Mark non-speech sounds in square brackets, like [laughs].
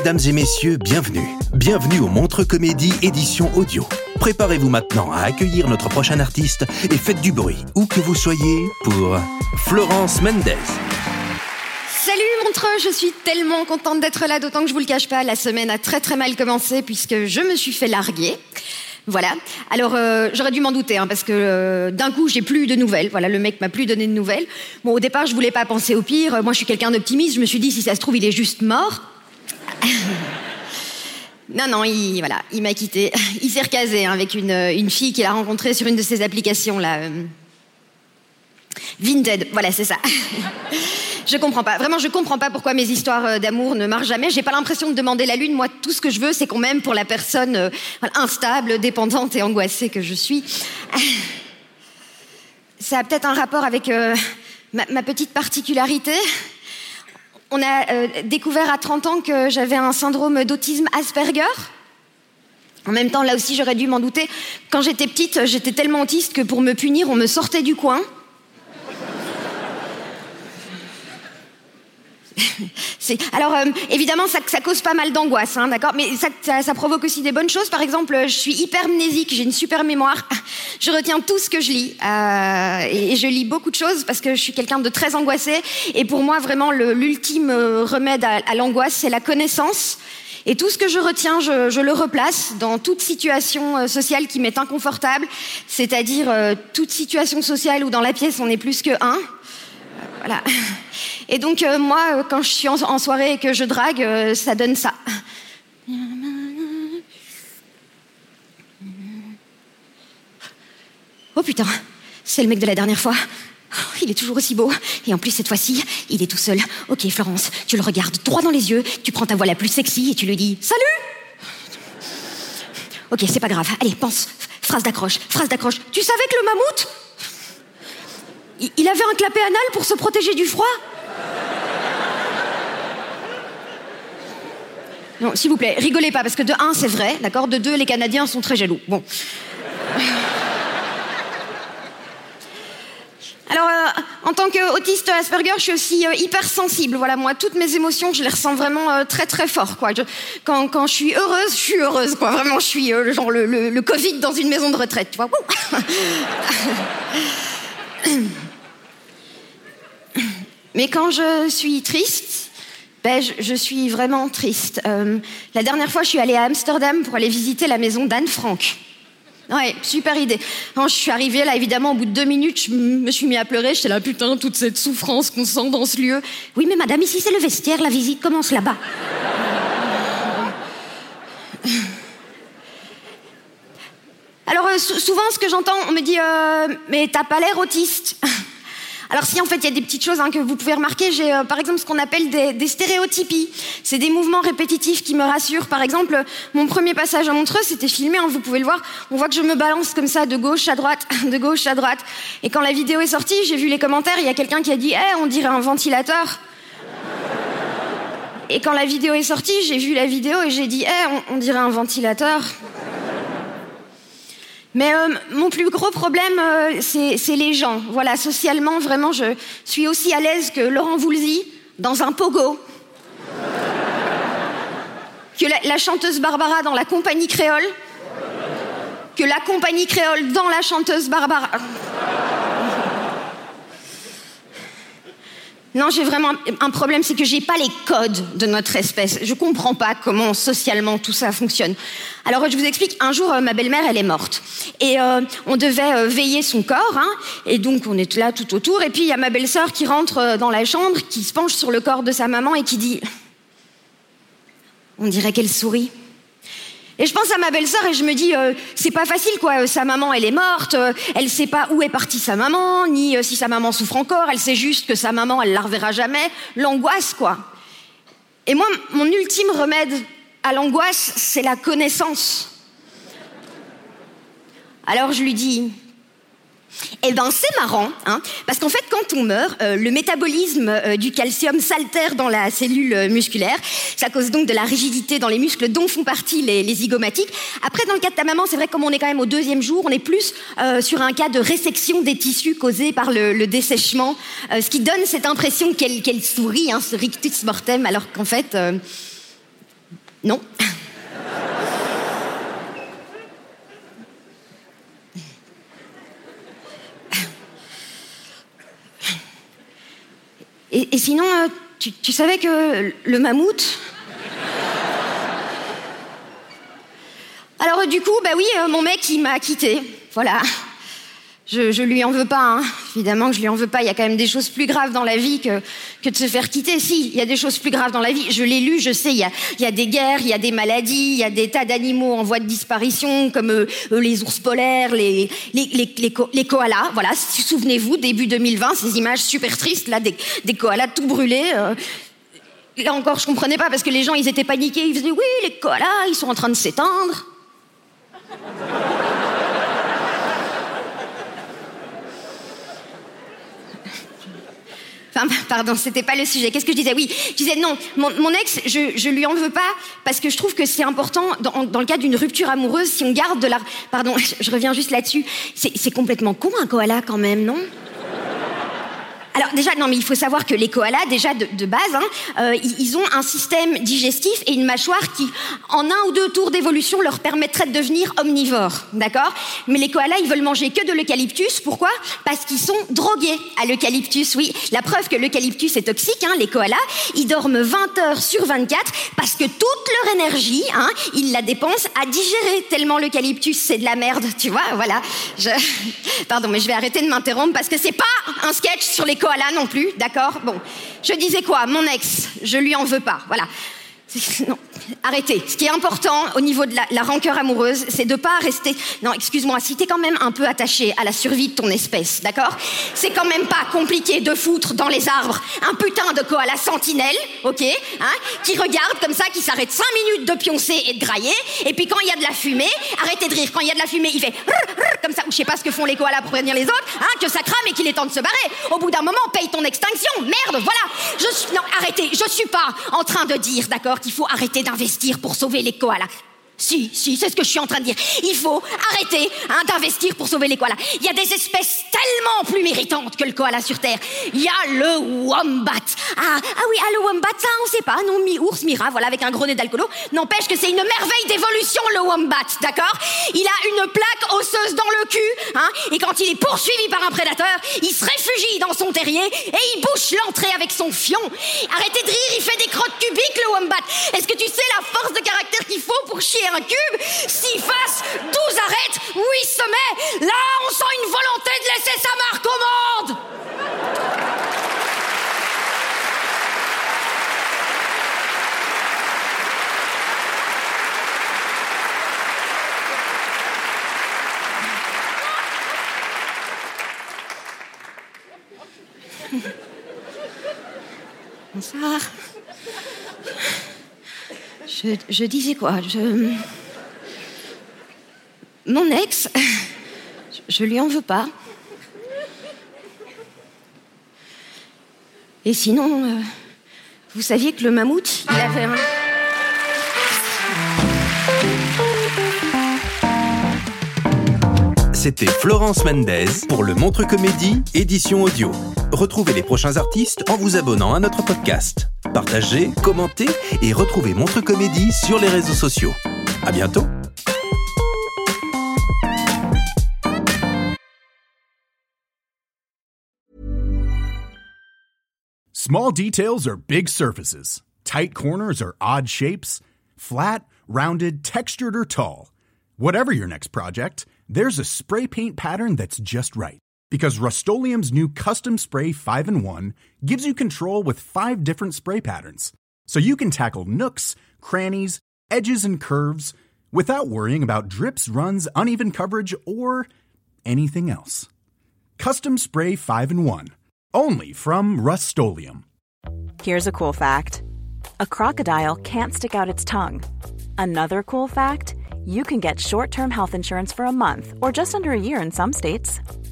Mesdames et messieurs, bienvenue. Bienvenue au Montre Comédie édition audio. Préparez-vous maintenant à accueillir notre prochain artiste et faites du bruit, où que vous soyez, pour Florence Mendez. Salut Montreux, je suis tellement contente d'être là, d'autant que je vous le cache pas, la semaine a très très mal commencé puisque je me suis fait larguer. Voilà. Alors euh, j'aurais dû m'en douter hein, parce que euh, d'un coup j'ai plus de nouvelles. Voilà, le mec m'a plus donné de nouvelles. Bon, au départ je voulais pas penser au pire. Moi je suis quelqu'un d'optimiste. Je me suis dit si ça se trouve il est juste mort. [laughs] non non, il voilà, il m'a quitté. [laughs] Il s'est recasé hein, avec une, une fille qu'il a rencontrée sur une de ces applications là. euh, Vinted, voilà, c'est ça. [laughs] je comprends pas. Vraiment, je comprends pas pourquoi mes histoires euh, d'amour ne marchent jamais. J'ai pas l'impression de demander la lune. Moi, tout ce que je veux, c'est qu'on m'aime pour la personne euh, instable, dépendante et angoissée que je suis. Ça a peut-être un rapport avec euh, ma petite particularité. On a euh, découvert à 30 ans que j'avais un syndrome d'autisme Asperger. En même temps, là aussi, j'aurais dû m'en douter. Quand j'étais petite, j'étais tellement autiste que pour me punir, on me sortait du coin. C'est- Alors, euh, évidemment, ça, cause pas mal d'angoisse, hein, d'accord Mais ça, provoque aussi des bonnes choses. Par exemple, euh, je suis hypermnésique, j'ai une super mémoire. [laughs] Je retiens tout ce que je lis. Euh, et, je lis beaucoup de choses parce que je suis quelqu'un de très angoissé. Et pour moi, vraiment, l'ultime remède à, l'angoisse, c'est la connaissance. Et tout ce que je retiens, je, le replace dans toute situation sociale qui m'est inconfortable, c'est-à-dire toute situation sociale où dans la pièce on est plus que un. Voilà. [laughs] Et donc, euh, moi, euh, quand je suis en, soirée et que je drague, euh, ça donne ça. Oh putain, c'est le mec de la dernière fois. Oh, Il est toujours aussi beau. Et en plus, cette fois-ci, il est tout seul. Ok, Florence, tu le regardes droit dans les yeux, tu prends ta voix la plus sexy et tu lui dis Salut Ok, c'est pas grave. Allez, pense. Phrase d'accroche, phrase d'accroche. Tu savais que le mammouth il avait un clapet anal pour se protéger du froid? Non, s'il vous plaît, rigolez pas, parce que de un, c'est vrai, d'accord? De deux, les Canadiens sont très jaloux. Bon. Alors, euh, en tant qu'autiste Asperger, je suis aussi euh, hypersensible. Voilà, moi, toutes mes émotions, je les ressens vraiment euh, très très fort, quoi. Quand, je suis heureuse, je suis heureuse, quoi. Vraiment, je suis genre le, le- le Covid dans une maison de retraite, tu Mais quand je suis triste, ben, je, suis vraiment triste. Euh, la dernière fois, je suis allée à Amsterdam pour aller visiter la maison d'Anne Frank. Ouais, super idée. Quand je suis arrivée là, évidemment, au bout de deux minutes, je me suis mis à pleurer. J'étais là, putain, toute cette souffrance qu'on sent dans ce lieu. Oui, mais madame, ici c'est le vestiaire, la visite commence là-bas. Alors, euh, sou- souvent, ce que j'entends, on me dit, euh, mais t'as pas l'air autiste. [laughs] Alors si en fait il y a des petites choses hein, que vous pouvez remarquer, j'ai euh, par exemple ce qu'on appelle des, des stéréotypies. C'est des mouvements répétitifs qui me rassurent. Par exemple, mon premier passage à Montreux, c'était filmé, hein, vous pouvez le voir. On voit que je me balance comme ça de gauche à droite, [laughs] de gauche à droite. Et quand la vidéo est sortie, j'ai vu les commentaires, il y a quelqu'un qui a dit Eh, on dirait un ventilateur ». Et quand la vidéo est sortie, j'ai vu la vidéo et j'ai dit Eh, on, on dirait un ventilateur ». Mais euh, mon plus gros problème, euh, c'est les gens. Voilà, socialement, vraiment, je suis aussi à l'aise que Laurent Voulzy dans un pogo. [laughs] Que la chanteuse Barbara dans la compagnie créole. Que la compagnie créole dans la chanteuse Barbara. Non, j'ai vraiment un problème, c'est que j'ai pas les codes de notre espèce. Je comprends pas comment socialement tout ça fonctionne. Alors je vous explique. Un jour, euh, ma belle-mère, elle est morte, et euh, on devait euh, veiller son corps, hein, et donc on est là tout autour. Et puis il y a ma belle-sœur qui rentre dans la chambre, qui se penche sur le corps de sa maman et qui dit on dirait qu'elle sourit. Et je pense à ma belle-sœur et je me dis, euh, c'est pas facile quoi. Sa maman, elle est morte. Euh, elle sait pas où est partie sa maman, ni euh, si sa maman souffre encore. Elle sait juste que sa maman, elle la reverra jamais. L'angoisse quoi. Et moi, mon ultime remède à l'angoisse, c'est la connaissance. Alors je lui dis, eh ben c'est marrant, hein, parce qu'en fait quand on meurt, euh, le métabolisme euh, du calcium s'altère dans la cellule musculaire. Ça cause donc de la rigidité dans les muscles dont font partie les, zygomatiques. Après dans le cas de ta maman, c'est vrai comme on est quand même au deuxième jour, on est plus euh, sur un cas de résection des tissus causés par le, dessèchement, ce qui donne cette impression qu'elle sourit, hein, ce rictus mortem, alors qu'en fait non. [laughs] Et, sinon, euh, tu, savais que le mammouth... Alors du coup, bah oui, euh, mon mec, il m'a quitté. Voilà. Je, je lui en veux pas, hein. évidemment que je lui en veux pas. Il y a quand même des choses plus graves dans la vie que, que de se faire quitter. Si, il y a des choses plus graves dans la vie. Je l'ai lu, je sais. Il y a, il y a des guerres, il y a des maladies, il y a des tas d'animaux en voie de disparition, comme euh, euh, les ours polaires, les, les, les, les, koalas. Voilà, souvenez-vous, début 2020, ces images super tristes là, des, des koalas tout brûlés. Euh. Là encore, je comprenais pas parce que les gens, ils étaient paniqués. Ils faisaient oui, les koalas, ils sont en train de s'éteindre. Enfin, pardon, c'était pas le sujet. Qu'est-ce que je disais? Oui, je disais non, mon, ex, je, je lui en veux pas parce que je trouve que c'est important dans, le cas d'une rupture amoureuse, si on garde de la. Pardon, [laughs] je reviens juste là-dessus. C'est complètement con un koala quand même, non? Alors déjà, non, mais il faut savoir que les koalas, déjà de, base, hein, euh, ils ont un système digestif et une mâchoire qui, en un ou deux tours d'évolution, leur permettrait de devenir omnivores, d'accord? Mais les koalas, ils veulent manger que de l'eucalyptus. Pourquoi? Parce qu'ils sont drogués à l'eucalyptus. Oui, la preuve que l'eucalyptus est toxique, hein, les koalas, ils dorment 20 heures sur 24 parce que toute hein, ils la dépensent à digérer tellement l'eucalyptus, c'est de la merde, tu vois Voilà. Je... [laughs] Pardon, mais je vais arrêter de m'interrompre parce que c'est pas un sketch sur les koalas non plus, d'accord? Bon, je disais quoi? Mon ex, je lui en veux pas, voilà. [laughs] Non, arrêtez. Ce qui est important au niveau de la, la rancœur amoureuse, c'est de pas rester. Non, excuse-moi, si t'es quand même un peu attaché à la survie de ton espèce, d'accord? C'est quand même pas compliqué de foutre dans les arbres un putain de koala sentinelle, ok hein, Qui regarde comme ça, qui s'arrête cinq minutes de pioncer et de grailler, et puis quand il y a de la fumée, arrêtez de rire. Quand il y a de la fumée, il fait comme ça, ou je sais pas ce que font les koalas pour prévenir les autres, hein, que ça crame et qu'il est temps de se barrer. Au bout d'un moment, paye ton extinction. Merde, voilà. Non, arrêtez. Je suis pas en train de dire, d'accord? Qu'il faut arrêter d'investir pour sauver les koalas. Si, si, c'est ce que je suis en train de dire. Il faut arrêter hein, d'investir pour sauver les koalas. Il y a des espèces tellement plus méritantes que le koala sur Terre. Il y a le wombat. Ah, ah oui, ah, le wombat, ça, on sait pas, non, mi-ours, mi-rat, voilà, avec un gros nez d'alcoolo. N'empêche que c'est une merveille d'évolution, le wombat, d'accord? Il a une plaque osseuse dans le cul, hein, et quand il est poursuivi par un prédateur, il se réfugie dans son terrier et il bouche l'entrée avec son fion. Arrêtez de rire, il fait des crottes cubiques, le wombat. Est-ce que tu sais la force de caractère qu'il faut pour chier un cube, 6 faces, 12 arêtes, 8 sommets. Là, on sent une volonté de laisser sa marque au monde. Je, disais quoi. Mon ex, je, lui en veux pas. Et sinon, euh, vous saviez que le mammouth, il avait un... C'était Florence Mendez pour le Montre Comédie, édition audio. Retrouvez les prochains artistes en vous abonnant à notre podcast. Partagez, commentez et retrouvez Montre Comédie sur les réseaux sociaux. À bientôt! Small details are big surfaces. Tight corners are odd shapes. Flat, rounded, textured, or tall. Whatever your next project, there's a spray paint pattern that's just right. Because Rust new Custom Spray 5 in 1 gives you control with five different spray patterns. So you can tackle nooks, crannies, edges, and curves without worrying about drips, runs, uneven coverage, or anything else. Custom Spray 5 in 1. Only from Rust Here's a cool fact a crocodile can't stick out its tongue. Another cool fact you can get short term health insurance for a month or just under a year in some states.